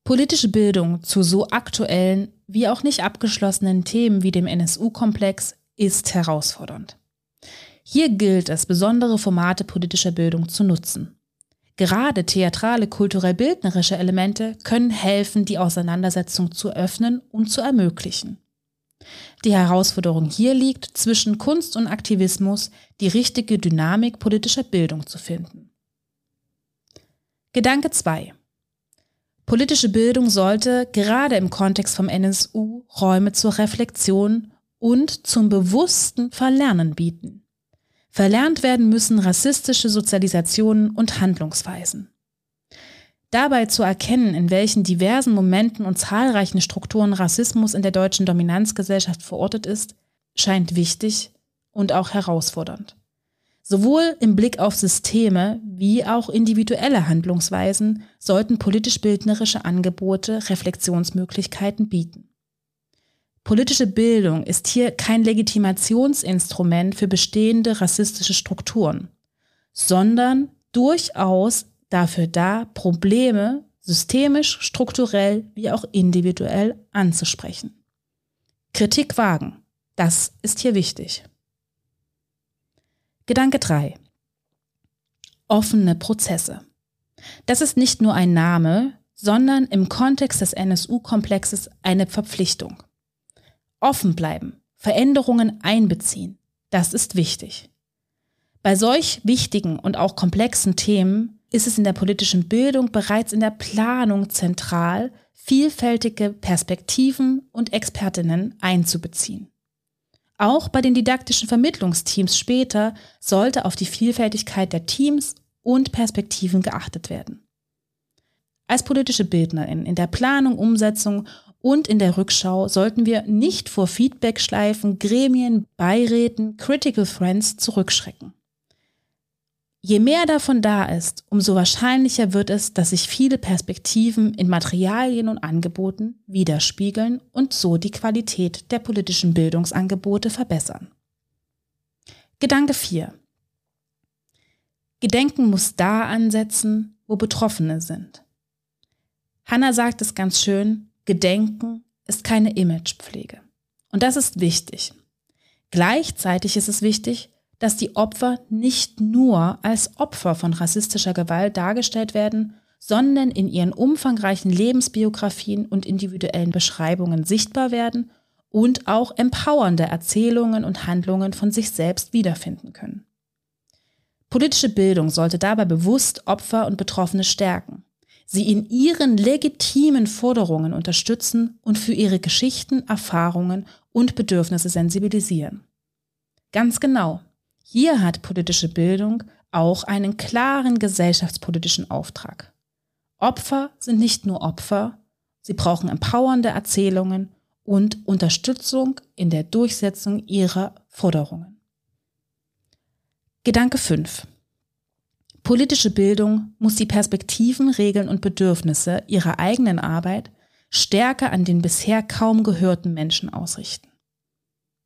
Politische Bildung zu so aktuellen wie auch nicht abgeschlossenen Themen wie dem NSU-Komplex ist herausfordernd. Hier gilt es, besondere Formate politischer Bildung zu nutzen. Gerade theatrale, kulturell-bildnerische Elemente können helfen, die Auseinandersetzung zu öffnen und zu ermöglichen. Die Herausforderung hier liegt, zwischen Kunst und Aktivismus die richtige Dynamik politischer Bildung zu finden. Gedanke 2. Politische Bildung sollte gerade im Kontext vom NSU Räume zur Reflexion und zum bewussten Verlernen bieten. Verlernt werden müssen rassistische Sozialisationen und Handlungsweisen. Dabei zu erkennen, in welchen diversen Momenten und zahlreichen Strukturen Rassismus in der deutschen Dominanzgesellschaft verortet ist, scheint wichtig und auch herausfordernd. Sowohl im Blick auf Systeme wie auch individuelle Handlungsweisen sollten politisch-bildnerische Angebote Reflexionsmöglichkeiten bieten. Politische Bildung ist hier kein Legitimationsinstrument für bestehende rassistische Strukturen, sondern durchaus dafür da, Probleme systemisch, strukturell wie auch individuell anzusprechen. Kritik wagen, das ist hier wichtig. Gedanke 3. Offene Prozesse. Das ist nicht nur ein Name, sondern im Kontext des NSU-Komplexes eine Verpflichtung. Offen bleiben, Veränderungen einbeziehen, das ist wichtig. Bei solch wichtigen und auch komplexen Themen ist es in der politischen Bildung bereits in der Planung zentral, vielfältige Perspektiven und Expertinnen einzubeziehen. Auch bei den didaktischen Vermittlungsteams später sollte auf die Vielfältigkeit der Teams und Perspektiven geachtet werden. Als politische Bildnerin in der Planung, Umsetzung und in der Rückschau sollten wir nicht vor Feedbackschleifen, Gremien, Beiräten, Critical Friends zurückschrecken. Je mehr davon da ist, umso wahrscheinlicher wird es, dass sich viele Perspektiven in Materialien und Angeboten widerspiegeln und so die Qualität der politischen Bildungsangebote verbessern. Gedanke 4. Gedenken muss da ansetzen, wo Betroffene sind. Hannah sagt es ganz schön, Gedenken ist keine Imagepflege. Und das ist wichtig. Gleichzeitig ist es wichtig, dass die Opfer nicht nur als Opfer von rassistischer Gewalt dargestellt werden, sondern in ihren umfangreichen Lebensbiografien und individuellen Beschreibungen sichtbar werden und auch empowernde Erzählungen und Handlungen von sich selbst wiederfinden können. Politische Bildung sollte dabei bewusst Opfer und Betroffene stärken, sie in ihren legitimen Forderungen unterstützen und für ihre Geschichten, Erfahrungen und Bedürfnisse sensibilisieren. Ganz genau, hier hat politische Bildung auch einen klaren gesellschaftspolitischen Auftrag. Opfer sind nicht nur Opfer, sie brauchen empowernde Erzählungen und Unterstützung in der Durchsetzung ihrer Forderungen. Gedanke 5. Politische Bildung muss die Perspektiven, Regeln und Bedürfnisse ihrer eigenen Arbeit stärker an den bisher kaum gehörten Menschen ausrichten.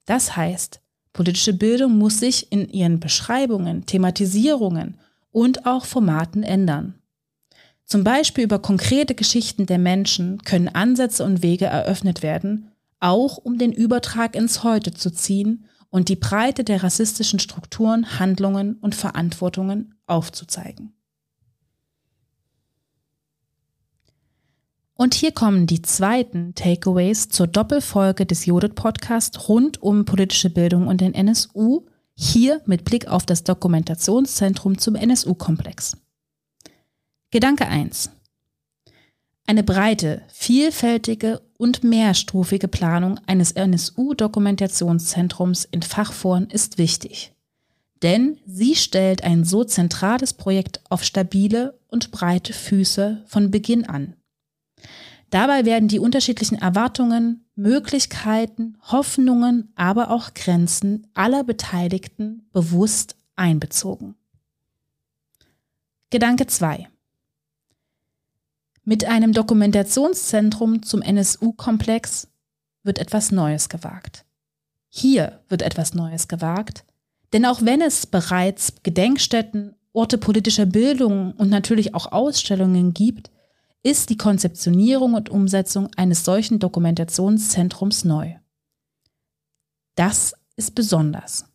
Das heißt, Politische Bildung muss sich in ihren Beschreibungen, Thematisierungen und auch Formaten ändern. Zum Beispiel über konkrete Geschichten der Menschen können Ansätze und Wege eröffnet werden, auch um den Übertrag ins Heute zu ziehen und die Breite der rassistischen Strukturen, Handlungen und Verantwortungen aufzuzeigen. Und hier kommen die zweiten Takeaways zur Doppelfolge des Jodit Podcast rund um politische Bildung und den NSU, hier mit Blick auf das Dokumentationszentrum zum NSU-Komplex. Gedanke 1. Eine breite, vielfältige und mehrstufige Planung eines NSU-Dokumentationszentrums in Fachforen ist wichtig. Denn sie stellt ein so zentrales Projekt auf stabile und breite Füße von Beginn an. Dabei werden die unterschiedlichen Erwartungen, Möglichkeiten, Hoffnungen, aber auch Grenzen aller Beteiligten bewusst einbezogen. Gedanke 2. Mit einem Dokumentationszentrum zum NSU-Komplex wird etwas Neues gewagt. Hier wird etwas Neues gewagt, denn auch wenn es bereits Gedenkstätten, Orte politischer Bildung und natürlich auch Ausstellungen gibt, ist die Konzeptionierung und Umsetzung eines solchen Dokumentationszentrums neu. Das ist besonders.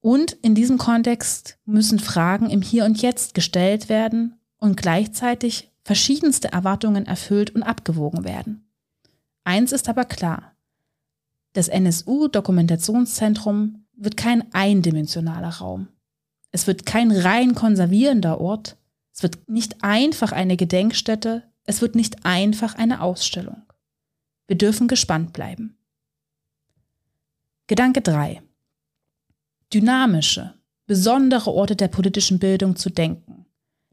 Und in diesem Kontext müssen Fragen im Hier und Jetzt gestellt werden und gleichzeitig verschiedenste Erwartungen erfüllt und abgewogen werden. Eins ist aber klar. Das NSU-Dokumentationszentrum wird kein eindimensionaler Raum. Es wird kein rein konservierender Ort, es wird nicht einfach eine Gedenkstätte, es wird nicht einfach eine Ausstellung. Wir dürfen gespannt bleiben. Gedanke 3. Dynamische, besondere Orte der politischen Bildung zu denken.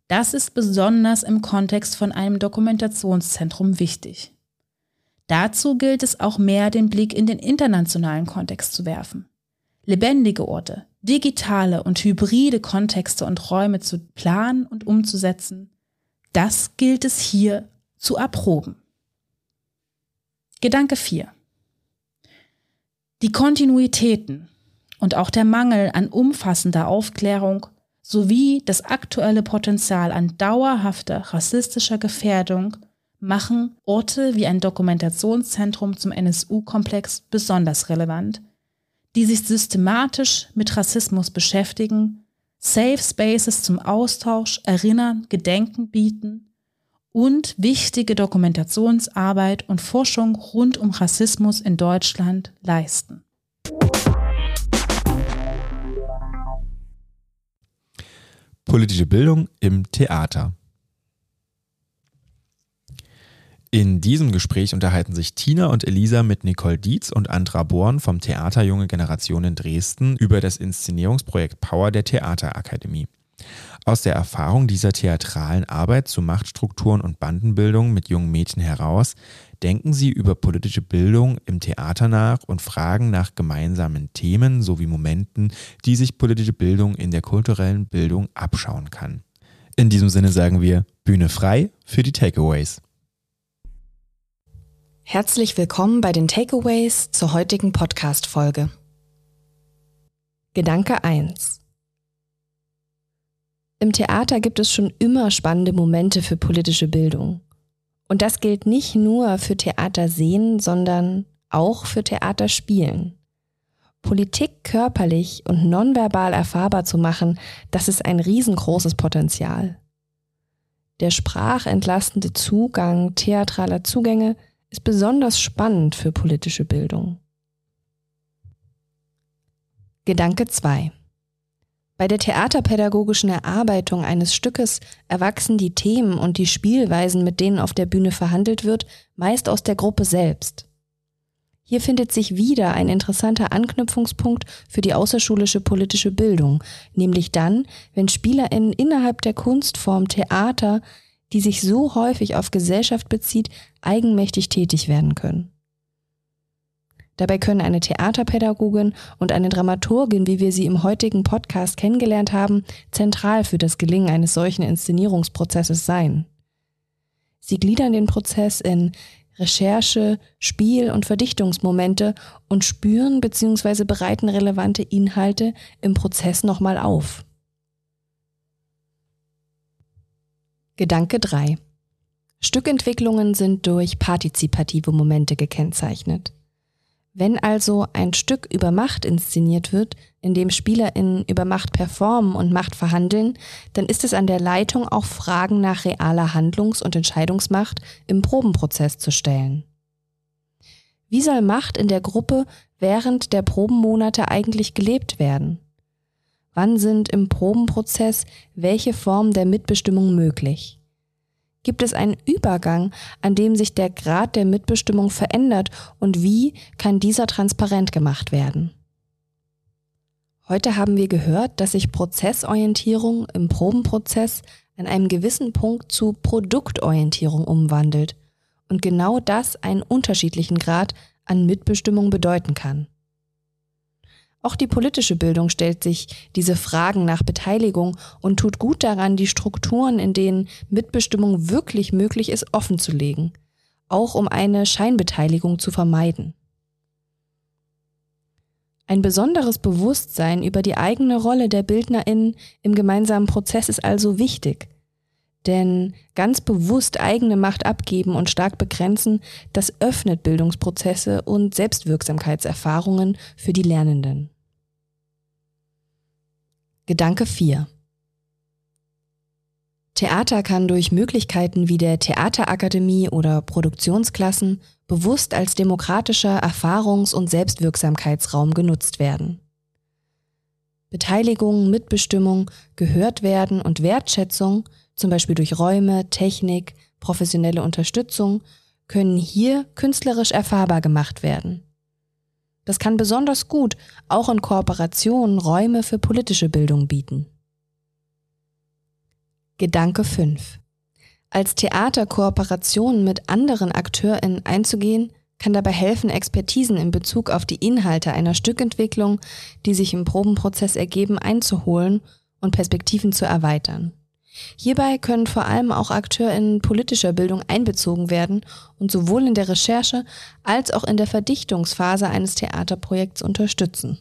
Das ist besonders im Kontext von einem Dokumentationszentrum wichtig. Dazu gilt es auch mehr den Blick in den internationalen Kontext zu werfen. Lebendige Orte, digitale und hybride Kontexte und Räume zu planen und umzusetzen, das gilt es hier zu erproben. Gedanke 4. Die Kontinuitäten und auch der Mangel an umfassender Aufklärung sowie das aktuelle Potenzial an dauerhafter rassistischer Gefährdung machen Orte wie ein Dokumentationszentrum zum NSU-Komplex besonders relevant, die sich systematisch mit Rassismus beschäftigen, Safe Spaces zum Austausch, Erinnern, Gedenken bieten und wichtige Dokumentationsarbeit und Forschung rund um Rassismus in Deutschland leisten. Politische Bildung im Theater. In diesem Gespräch unterhalten sich Tina und Elisa mit Nicole Dietz und Andra Born vom Theater Junge Generation in Dresden über das Inszenierungsprojekt Power der Theaterakademie. Aus der Erfahrung dieser theatralen Arbeit zu Machtstrukturen und Bandenbildung mit jungen Mädchen heraus denken sie über politische Bildung im Theater nach und fragen nach gemeinsamen Themen sowie Momenten, die sich politische Bildung in der kulturellen Bildung abschauen kann. In diesem Sinne sagen wir Bühne frei für die Takeaways. Herzlich willkommen bei den Takeaways zur heutigen Podcast-Folge. Gedanke 1. Im Theater gibt es schon immer spannende Momente für politische Bildung. Und das gilt nicht nur für Theater sehen, sondern auch für Theater spielen. Politik körperlich und nonverbal erfahrbar zu machen, das ist ein riesengroßes Potenzial. Der sprachentlastende Zugang theatraler Zugänge ist besonders spannend für politische Bildung. Gedanke 2. Bei der theaterpädagogischen Erarbeitung eines Stückes erwachsen die Themen und die Spielweisen, mit denen auf der Bühne verhandelt wird, meist aus der Gruppe selbst. Hier findet sich wieder ein interessanter Anknüpfungspunkt für die außerschulische politische Bildung, nämlich dann, wenn SpielerInnen innerhalb der Kunstform Theater die sich so häufig auf Gesellschaft bezieht, eigenmächtig tätig werden können. Dabei können eine Theaterpädagogin und eine Dramaturgin, wie wir sie im heutigen Podcast kennengelernt haben, zentral für das Gelingen eines solchen Inszenierungsprozesses sein. Sie gliedern den Prozess in Recherche, Spiel und Verdichtungsmomente und spüren bzw. bereiten relevante Inhalte im Prozess nochmal auf. Gedanke 3. Stückentwicklungen sind durch partizipative Momente gekennzeichnet. Wenn also ein Stück über Macht inszeniert wird, in dem SpielerInnen über Macht performen und Macht verhandeln, dann ist es an der Leitung auch Fragen nach realer Handlungs- und Entscheidungsmacht im Probenprozess zu stellen. Wie soll Macht in der Gruppe während der Probenmonate eigentlich gelebt werden? Wann sind im Probenprozess welche Formen der Mitbestimmung möglich? Gibt es einen Übergang, an dem sich der Grad der Mitbestimmung verändert und wie kann dieser transparent gemacht werden? Heute haben wir gehört, dass sich Prozessorientierung im Probenprozess an einem gewissen Punkt zu Produktorientierung umwandelt und genau das einen unterschiedlichen Grad an Mitbestimmung bedeuten kann. Auch die politische Bildung stellt sich diese Fragen nach Beteiligung und tut gut daran, die Strukturen, in denen Mitbestimmung wirklich möglich ist, offenzulegen, auch um eine Scheinbeteiligung zu vermeiden. Ein besonderes Bewusstsein über die eigene Rolle der Bildnerinnen im gemeinsamen Prozess ist also wichtig. Denn ganz bewusst eigene Macht abgeben und stark begrenzen, das öffnet Bildungsprozesse und Selbstwirksamkeitserfahrungen für die Lernenden. Gedanke 4. Theater kann durch Möglichkeiten wie der Theaterakademie oder Produktionsklassen bewusst als demokratischer Erfahrungs- und Selbstwirksamkeitsraum genutzt werden. Beteiligung, Mitbestimmung, gehört werden und Wertschätzung zum Beispiel durch Räume, Technik, professionelle Unterstützung, können hier künstlerisch erfahrbar gemacht werden. Das kann besonders gut auch in Kooperation Räume für politische Bildung bieten. Gedanke 5. Als Theater Kooperationen mit anderen AkteurInnen einzugehen, kann dabei helfen, Expertisen in Bezug auf die Inhalte einer Stückentwicklung, die sich im Probenprozess ergeben, einzuholen und Perspektiven zu erweitern. Hierbei können vor allem auch AkteurInnen politischer Bildung einbezogen werden und sowohl in der Recherche als auch in der Verdichtungsphase eines Theaterprojekts unterstützen.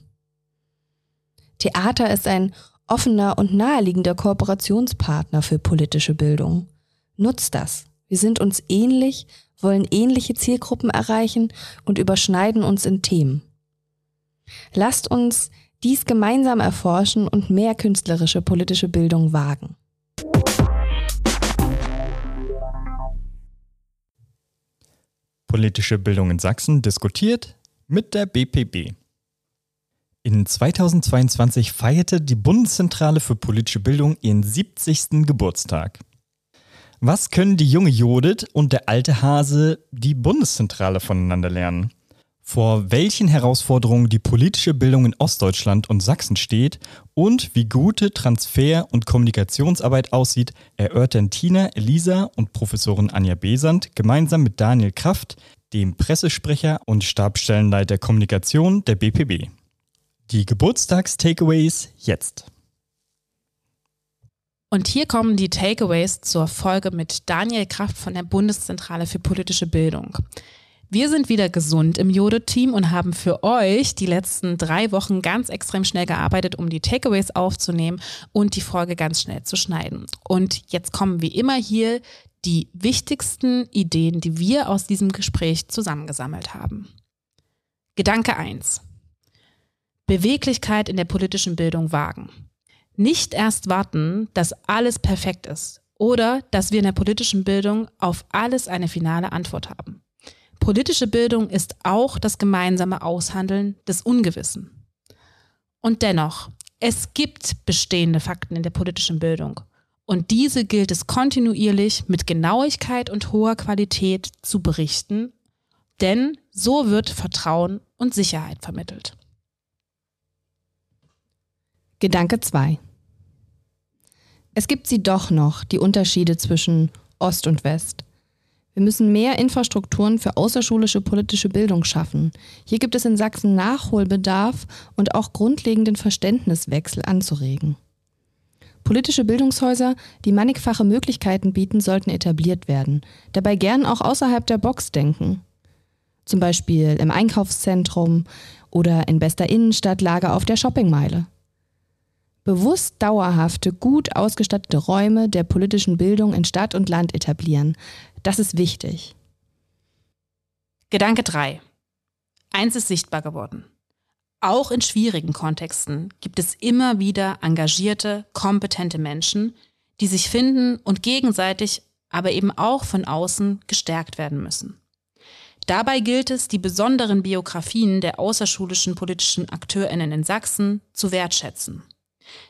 Theater ist ein offener und naheliegender Kooperationspartner für politische Bildung. Nutzt das. Wir sind uns ähnlich, wollen ähnliche Zielgruppen erreichen und überschneiden uns in Themen. Lasst uns dies gemeinsam erforschen und mehr künstlerische politische Bildung wagen. Politische Bildung in Sachsen diskutiert mit der BPB. In 2022 feierte die Bundeszentrale für politische Bildung ihren 70. Geburtstag. Was können die junge Judith und der alte Hase, die Bundeszentrale, voneinander lernen? Vor welchen Herausforderungen die politische Bildung in Ostdeutschland und Sachsen steht und wie gute Transfer- und Kommunikationsarbeit aussieht, erörtern Tina Elisa und Professorin Anja Besant gemeinsam mit Daniel Kraft, dem Pressesprecher und Stabsstellenleiter Kommunikation der BPB. Die Geburtstags-Takeaways jetzt. Und hier kommen die Takeaways zur Folge mit Daniel Kraft von der Bundeszentrale für politische Bildung. Wir sind wieder gesund im Jode-Team und haben für euch die letzten drei Wochen ganz extrem schnell gearbeitet, um die Takeaways aufzunehmen und die Folge ganz schnell zu schneiden. Und jetzt kommen wie immer hier die wichtigsten Ideen, die wir aus diesem Gespräch zusammengesammelt haben. Gedanke 1. Beweglichkeit in der politischen Bildung wagen. Nicht erst warten, dass alles perfekt ist oder dass wir in der politischen Bildung auf alles eine finale Antwort haben. Politische Bildung ist auch das gemeinsame Aushandeln des Ungewissen. Und dennoch, es gibt bestehende Fakten in der politischen Bildung. Und diese gilt es kontinuierlich mit Genauigkeit und hoher Qualität zu berichten, denn so wird Vertrauen und Sicherheit vermittelt. Gedanke 2. Es gibt sie doch noch, die Unterschiede zwischen Ost und West. Wir müssen mehr Infrastrukturen für außerschulische politische Bildung schaffen. Hier gibt es in Sachsen Nachholbedarf und auch grundlegenden Verständniswechsel anzuregen. Politische Bildungshäuser, die mannigfache Möglichkeiten bieten, sollten etabliert werden. Dabei gern auch außerhalb der Box denken. Zum Beispiel im Einkaufszentrum oder in bester Innenstadtlage auf der Shoppingmeile bewusst dauerhafte, gut ausgestattete Räume der politischen Bildung in Stadt und Land etablieren. Das ist wichtig. Gedanke 3. Eins ist sichtbar geworden. Auch in schwierigen Kontexten gibt es immer wieder engagierte, kompetente Menschen, die sich finden und gegenseitig, aber eben auch von außen gestärkt werden müssen. Dabei gilt es, die besonderen Biografien der außerschulischen politischen Akteurinnen in Sachsen zu wertschätzen.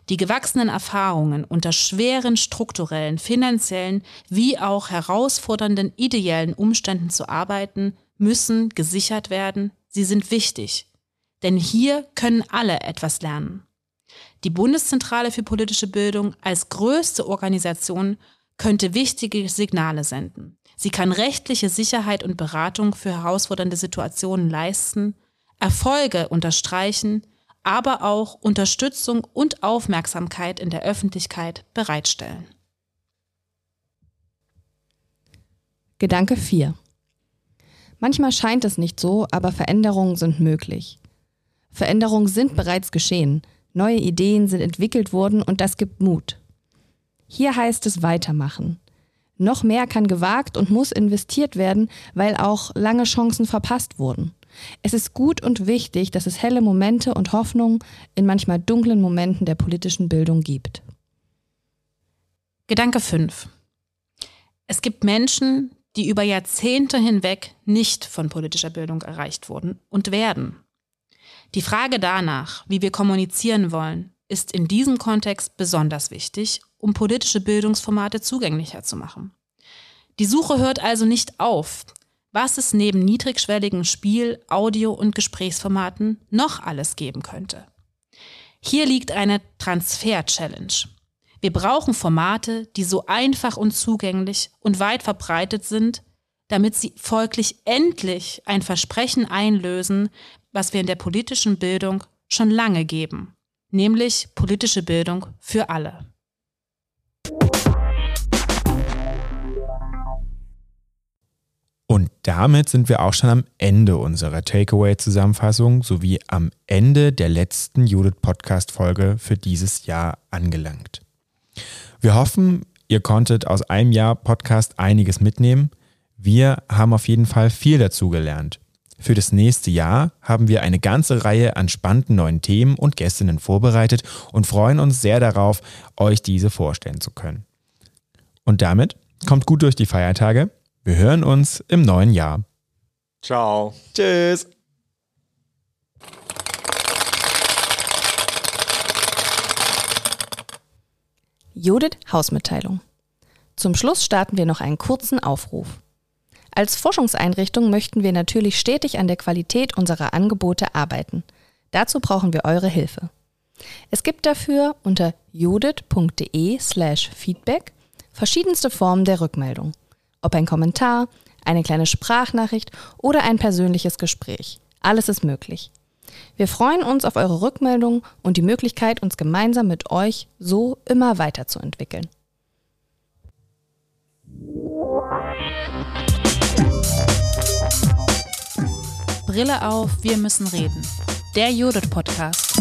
Die gewachsenen Erfahrungen unter schweren strukturellen, finanziellen wie auch herausfordernden ideellen Umständen zu arbeiten, müssen gesichert werden. Sie sind wichtig. Denn hier können alle etwas lernen. Die Bundeszentrale für politische Bildung als größte Organisation könnte wichtige Signale senden. Sie kann rechtliche Sicherheit und Beratung für herausfordernde Situationen leisten, Erfolge unterstreichen, aber auch Unterstützung und Aufmerksamkeit in der Öffentlichkeit bereitstellen. Gedanke 4. Manchmal scheint es nicht so, aber Veränderungen sind möglich. Veränderungen sind bereits geschehen, neue Ideen sind entwickelt worden und das gibt Mut. Hier heißt es weitermachen. Noch mehr kann gewagt und muss investiert werden, weil auch lange Chancen verpasst wurden. Es ist gut und wichtig, dass es helle Momente und Hoffnung in manchmal dunklen Momenten der politischen Bildung gibt. Gedanke 5. Es gibt Menschen, die über Jahrzehnte hinweg nicht von politischer Bildung erreicht wurden und werden. Die Frage danach, wie wir kommunizieren wollen, ist in diesem Kontext besonders wichtig, um politische Bildungsformate zugänglicher zu machen. Die Suche hört also nicht auf, was es neben niedrigschwelligen Spiel-, Audio- und Gesprächsformaten noch alles geben könnte. Hier liegt eine Transfer-Challenge. Wir brauchen Formate, die so einfach und zugänglich und weit verbreitet sind, damit sie folglich endlich ein Versprechen einlösen, was wir in der politischen Bildung schon lange geben, nämlich politische Bildung für alle. Damit sind wir auch schon am Ende unserer Takeaway-Zusammenfassung sowie am Ende der letzten Judith-Podcast-Folge für dieses Jahr angelangt. Wir hoffen, ihr konntet aus einem Jahr Podcast einiges mitnehmen. Wir haben auf jeden Fall viel dazu gelernt. Für das nächste Jahr haben wir eine ganze Reihe an spannenden neuen Themen und Gästinnen vorbereitet und freuen uns sehr darauf, euch diese vorstellen zu können. Und damit kommt gut durch die Feiertage. Wir hören uns im neuen Jahr. Ciao. Tschüss. Judith Hausmitteilung. Zum Schluss starten wir noch einen kurzen Aufruf. Als Forschungseinrichtung möchten wir natürlich stetig an der Qualität unserer Angebote arbeiten. Dazu brauchen wir eure Hilfe. Es gibt dafür unter judith.de slash feedback verschiedenste Formen der Rückmeldung. Ob ein Kommentar, eine kleine Sprachnachricht oder ein persönliches Gespräch. Alles ist möglich. Wir freuen uns auf eure Rückmeldung und die Möglichkeit, uns gemeinsam mit euch so immer weiterzuentwickeln. Brille auf, wir müssen reden. Der Judith Podcast.